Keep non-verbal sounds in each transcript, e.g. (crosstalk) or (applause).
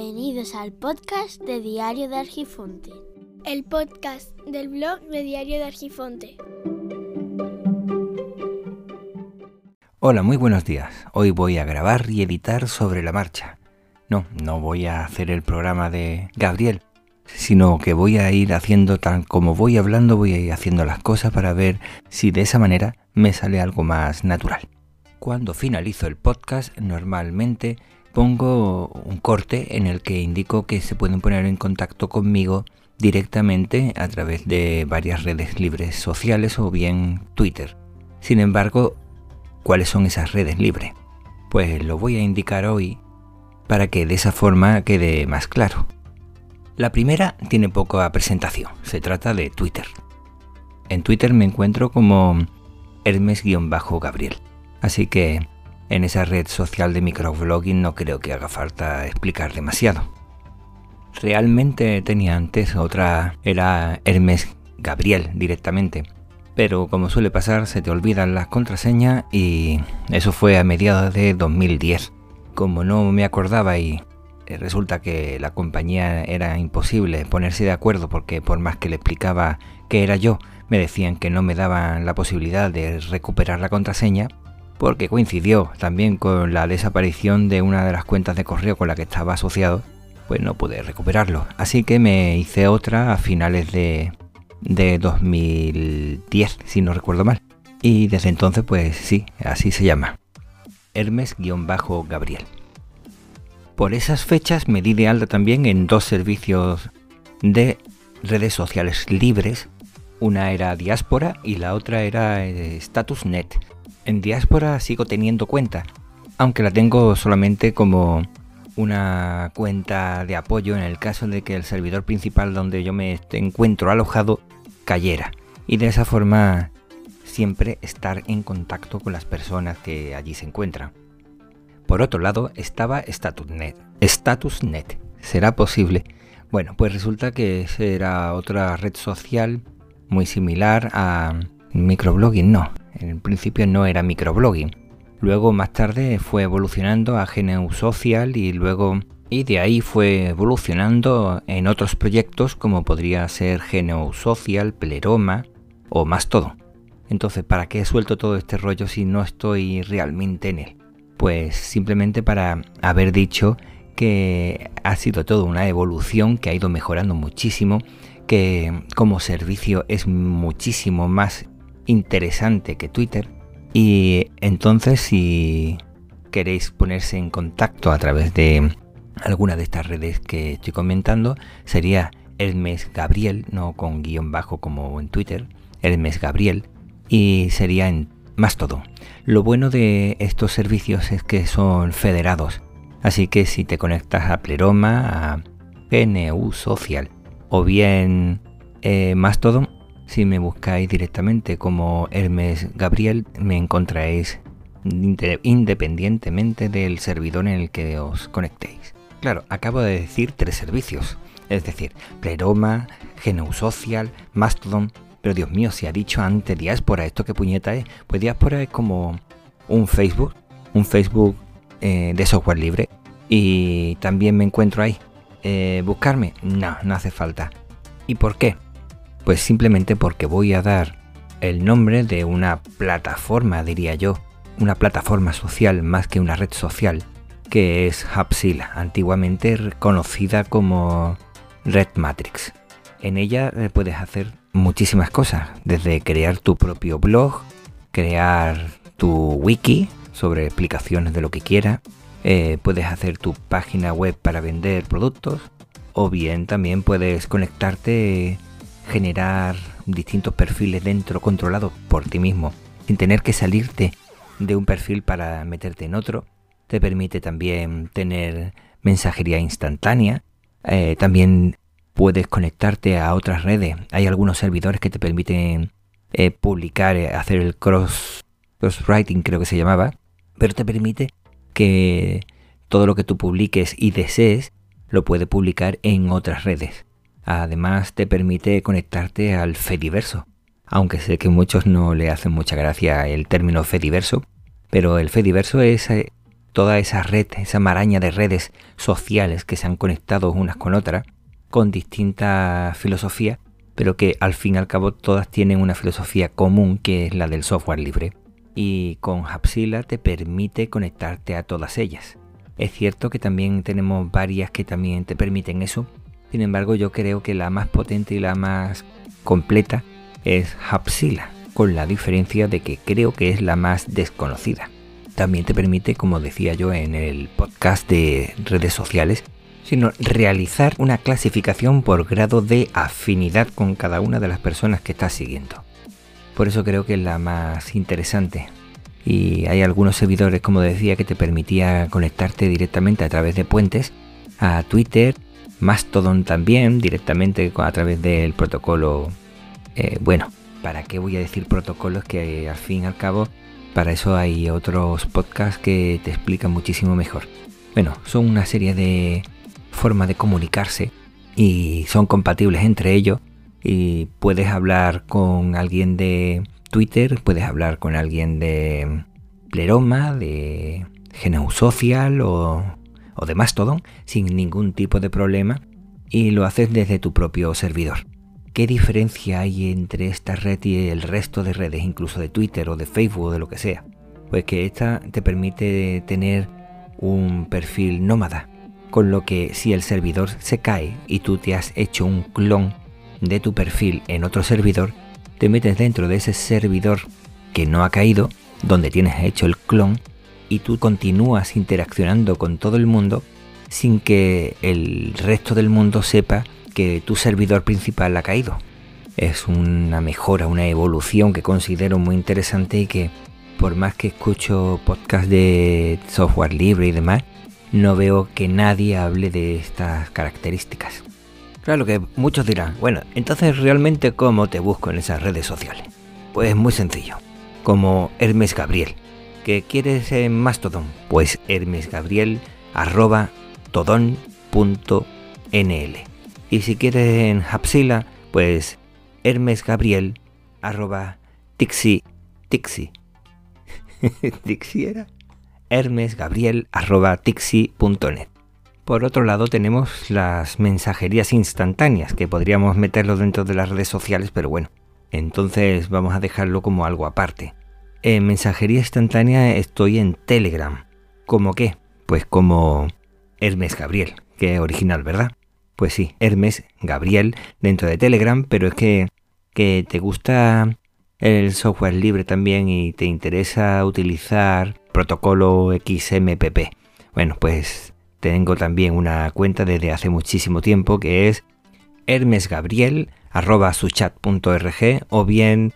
Bienvenidos al podcast de Diario de Argifonte. El podcast del blog de Diario de Argifonte. Hola, muy buenos días. Hoy voy a grabar y editar sobre la marcha. No, no voy a hacer el programa de Gabriel, sino que voy a ir haciendo tan como voy hablando, voy a ir haciendo las cosas para ver si de esa manera me sale algo más natural. Cuando finalizo el podcast, normalmente pongo un corte en el que indico que se pueden poner en contacto conmigo directamente a través de varias redes libres sociales o bien Twitter. Sin embargo, ¿cuáles son esas redes libres? Pues lo voy a indicar hoy para que de esa forma quede más claro. La primera tiene poca presentación, se trata de Twitter. En Twitter me encuentro como Hermes-Gabriel, así que en esa red social de microblogging no creo que haga falta explicar demasiado. Realmente tenía antes otra, era Hermes Gabriel directamente, pero como suele pasar se te olvidan las contraseñas y eso fue a mediados de 2010. Como no me acordaba y eh, resulta que la compañía era imposible ponerse de acuerdo porque por más que le explicaba que era yo, me decían que no me daban la posibilidad de recuperar la contraseña, porque coincidió también con la desaparición de una de las cuentas de correo con la que estaba asociado, pues no pude recuperarlo. Así que me hice otra a finales de, de 2010, si no recuerdo mal. Y desde entonces, pues sí, así se llama. Hermes-Gabriel. Por esas fechas me di de alta también en dos servicios de redes sociales libres. Una era Diáspora y la otra era eh, Statusnet en diáspora sigo teniendo cuenta, aunque la tengo solamente como una cuenta de apoyo en el caso de que el servidor principal donde yo me encuentro alojado cayera. Y de esa forma siempre estar en contacto con las personas que allí se encuentran. Por otro lado estaba Statusnet. Statusnet. ¿Será posible? Bueno, pues resulta que era otra red social muy similar a microblogging, no. En principio no era microblogging. Luego más tarde fue evolucionando a GNU Social y luego y de ahí fue evolucionando en otros proyectos como podría ser GNU Social, Pleroma o más todo. Entonces, ¿para qué he suelto todo este rollo si no estoy realmente en él? Pues simplemente para haber dicho que ha sido toda una evolución que ha ido mejorando muchísimo, que como servicio es muchísimo más interesante que Twitter. Y entonces si queréis ponerse en contacto a través de alguna de estas redes que estoy comentando, sería Hermes Gabriel, no con guion bajo como en Twitter, Hermes Gabriel, y sería en más todo. Lo bueno de estos servicios es que son federados, así que si te conectas a Pleroma, a GNU Social o bien eh, más todo, si me buscáis directamente como Hermes Gabriel, me encontraréis independientemente del servidor en el que os conectéis. Claro, acabo de decir tres servicios, es decir, Pleroma, Social, Mastodon, pero Dios mío, si ha dicho antes Diáspora, ¿esto qué puñeta es? Pues Diáspora es como un Facebook, un Facebook eh, de software libre, y también me encuentro ahí. Eh, ¿Buscarme? No, no hace falta. ¿Y por qué? Pues simplemente porque voy a dar el nombre de una plataforma, diría yo, una plataforma social más que una red social, que es Hapsila, antiguamente conocida como Red Matrix. En ella eh, puedes hacer muchísimas cosas, desde crear tu propio blog, crear tu wiki sobre explicaciones de lo que quieras, eh, puedes hacer tu página web para vender productos, o bien también puedes conectarte generar distintos perfiles dentro controlados por ti mismo sin tener que salirte de un perfil para meterte en otro. Te permite también tener mensajería instantánea. Eh, también puedes conectarte a otras redes. Hay algunos servidores que te permiten eh, publicar, eh, hacer el cross, cross writing creo que se llamaba, pero te permite que todo lo que tú publiques y desees lo puede publicar en otras redes. Además te permite conectarte al Fediverso, aunque sé que muchos no le hacen mucha gracia el término Fediverso, pero el Fediverso es eh, toda esa red, esa maraña de redes sociales que se han conectado unas con otras, con distintas filosofías, pero que al fin y al cabo todas tienen una filosofía común que es la del software libre. Y con Hapsila te permite conectarte a todas ellas. Es cierto que también tenemos varias que también te permiten eso. Sin embargo, yo creo que la más potente y la más completa es Hapsila, con la diferencia de que creo que es la más desconocida. También te permite, como decía yo en el podcast de redes sociales, sino realizar una clasificación por grado de afinidad con cada una de las personas que estás siguiendo. Por eso creo que es la más interesante. Y hay algunos servidores, como decía, que te permitía conectarte directamente a través de puentes a Twitter, Mastodon también, directamente a través del protocolo. Eh, bueno, ¿para qué voy a decir protocolos que eh, al fin y al cabo para eso hay otros podcasts que te explican muchísimo mejor? Bueno, son una serie de forma de comunicarse y son compatibles entre ellos y puedes hablar con alguien de Twitter, puedes hablar con alguien de Pleroma, de Geneu Social o, o de Mastodon sin ningún tipo de problema y lo haces desde tu propio servidor. ¿Qué diferencia hay entre esta red y el resto de redes, incluso de Twitter o de Facebook o de lo que sea? Pues que esta te permite tener un perfil nómada, con lo que si el servidor se cae y tú te has hecho un clon de tu perfil en otro servidor, te metes dentro de ese servidor que no ha caído, donde tienes hecho el clon, y tú continúas interaccionando con todo el mundo sin que el resto del mundo sepa que tu servidor principal ha caído. Es una mejora, una evolución que considero muy interesante y que por más que escucho podcasts de software libre y demás, no veo que nadie hable de estas características. Claro que muchos dirán, bueno, entonces realmente ¿cómo te busco en esas redes sociales? Pues muy sencillo, como Hermes Gabriel. ¿Que quieres en Mastodon? Pues Hermes Gabriel arroba todon.nl. Y si quieres en Hapsila, pues Hermes Gabriel arroba tixi tixi. (laughs) ¿Tixi era? hermesgabriel.tixi.net. Por otro lado tenemos las mensajerías instantáneas, que podríamos meterlo dentro de las redes sociales, pero bueno, entonces vamos a dejarlo como algo aparte. En mensajería instantánea estoy en Telegram. ¿Cómo qué? Pues como Hermes Gabriel, que original, ¿verdad? Pues sí, Hermes Gabriel dentro de Telegram, pero es que, que te gusta el software libre también y te interesa utilizar protocolo XMPP. Bueno, pues tengo también una cuenta desde hace muchísimo tiempo que es hermesgabriel.suchat.org o bien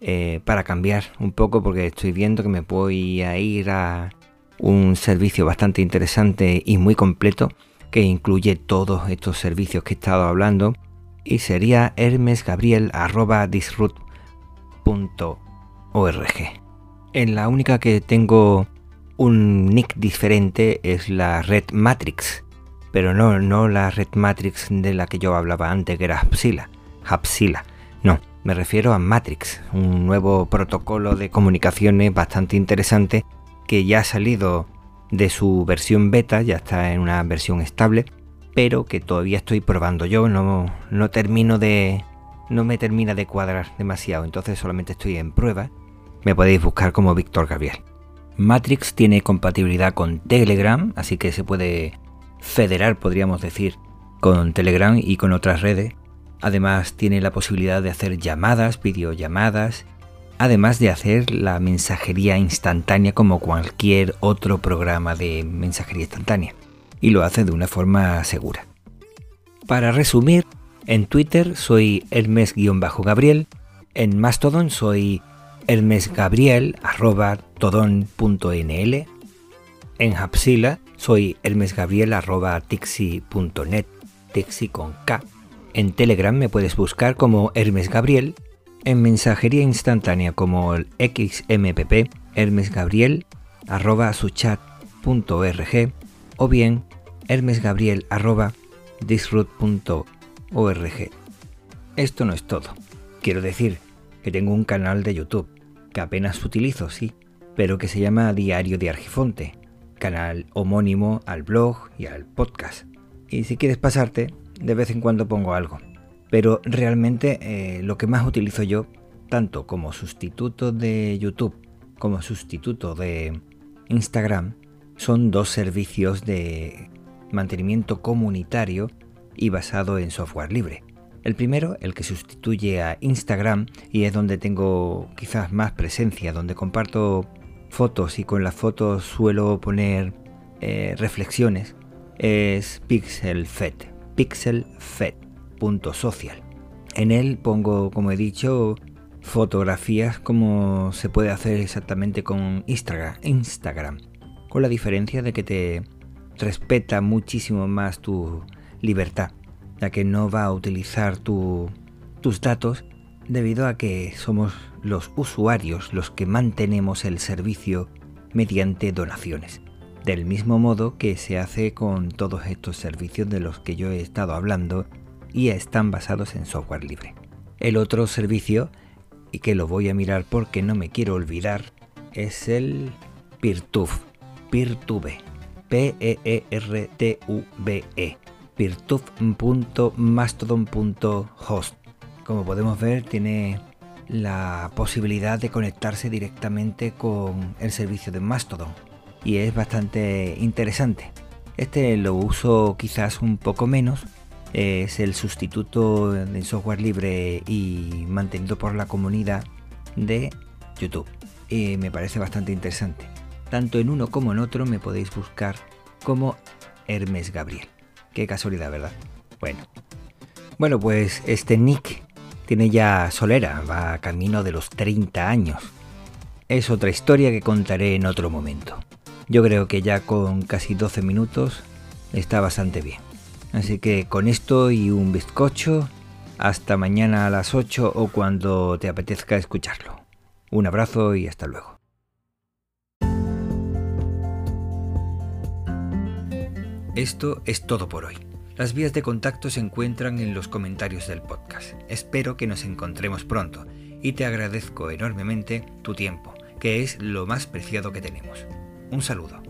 eh, para cambiar un poco porque estoy viendo que me voy a ir a un servicio bastante interesante y muy completo que incluye todos estos servicios que he estado hablando y sería hermesgabriel.disroot.org. En la única que tengo un nick diferente es la red Matrix, pero no, no la red Matrix de la que yo hablaba antes, que era Hapsila. Hapsila. No, me refiero a Matrix, un nuevo protocolo de comunicaciones bastante interesante que ya ha salido de su versión beta, ya está en una versión estable, pero que todavía estoy probando yo, no, no termino de... no me termina de cuadrar demasiado, entonces solamente estoy en prueba me podéis buscar como Víctor Gabriel. Matrix tiene compatibilidad con Telegram, así que se puede federar, podríamos decir, con Telegram y con otras redes. Además tiene la posibilidad de hacer llamadas, videollamadas, además de hacer la mensajería instantánea como cualquier otro programa de mensajería instantánea. Y lo hace de una forma segura. Para resumir, en Twitter soy Hermes-Gabriel, en Mastodon soy hermesgabriel.todon.nl. En Hapsila soy hermesgabriel.tixi.net, tixi con K. En Telegram me puedes buscar como Hermes Gabriel. En mensajería instantánea como el XMPP, hermesgabriel.suchat.org o bien hermesgabriel.disroot.org. Esto no es todo. Quiero decir que tengo un canal de YouTube que apenas utilizo, sí, pero que se llama Diario de Argifonte. canal homónimo al blog y al podcast. Y si quieres pasarte, de vez en cuando pongo algo. Pero realmente eh, lo que más utilizo yo, tanto como sustituto de YouTube como sustituto de Instagram, son dos servicios de mantenimiento comunitario y basado en software libre. El primero, el que sustituye a Instagram y es donde tengo quizás más presencia, donde comparto fotos y con las fotos suelo poner eh, reflexiones, es PixelFed, pixelfed.social. En él pongo, como he dicho, fotografías como se puede hacer exactamente con Instagram, con la diferencia de que te respeta muchísimo más tu libertad ya que no va a utilizar tus datos debido a que somos los usuarios los que mantenemos el servicio mediante donaciones. Del mismo modo que se hace con todos estos servicios de los que yo he estado hablando y están basados en software libre. El otro servicio, y que lo voy a mirar porque no me quiero olvidar, es el Peertube. Peertube. P-E-E-R-T-U-B-E virtuf.mastodon.host. Como podemos ver, tiene la posibilidad de conectarse directamente con el servicio de Mastodon y es bastante interesante. Este lo uso quizás un poco menos, es el sustituto de software libre y mantenido por la comunidad de YouTube y me parece bastante interesante. Tanto en uno como en otro me podéis buscar como Hermes Gabriel. Qué casualidad, ¿verdad? Bueno. Bueno, pues este Nick tiene ya solera, va camino de los 30 años. Es otra historia que contaré en otro momento. Yo creo que ya con casi 12 minutos está bastante bien. Así que con esto y un bizcocho, hasta mañana a las 8 o cuando te apetezca escucharlo. Un abrazo y hasta luego. Esto es todo por hoy. Las vías de contacto se encuentran en los comentarios del podcast. Espero que nos encontremos pronto y te agradezco enormemente tu tiempo, que es lo más preciado que tenemos. Un saludo.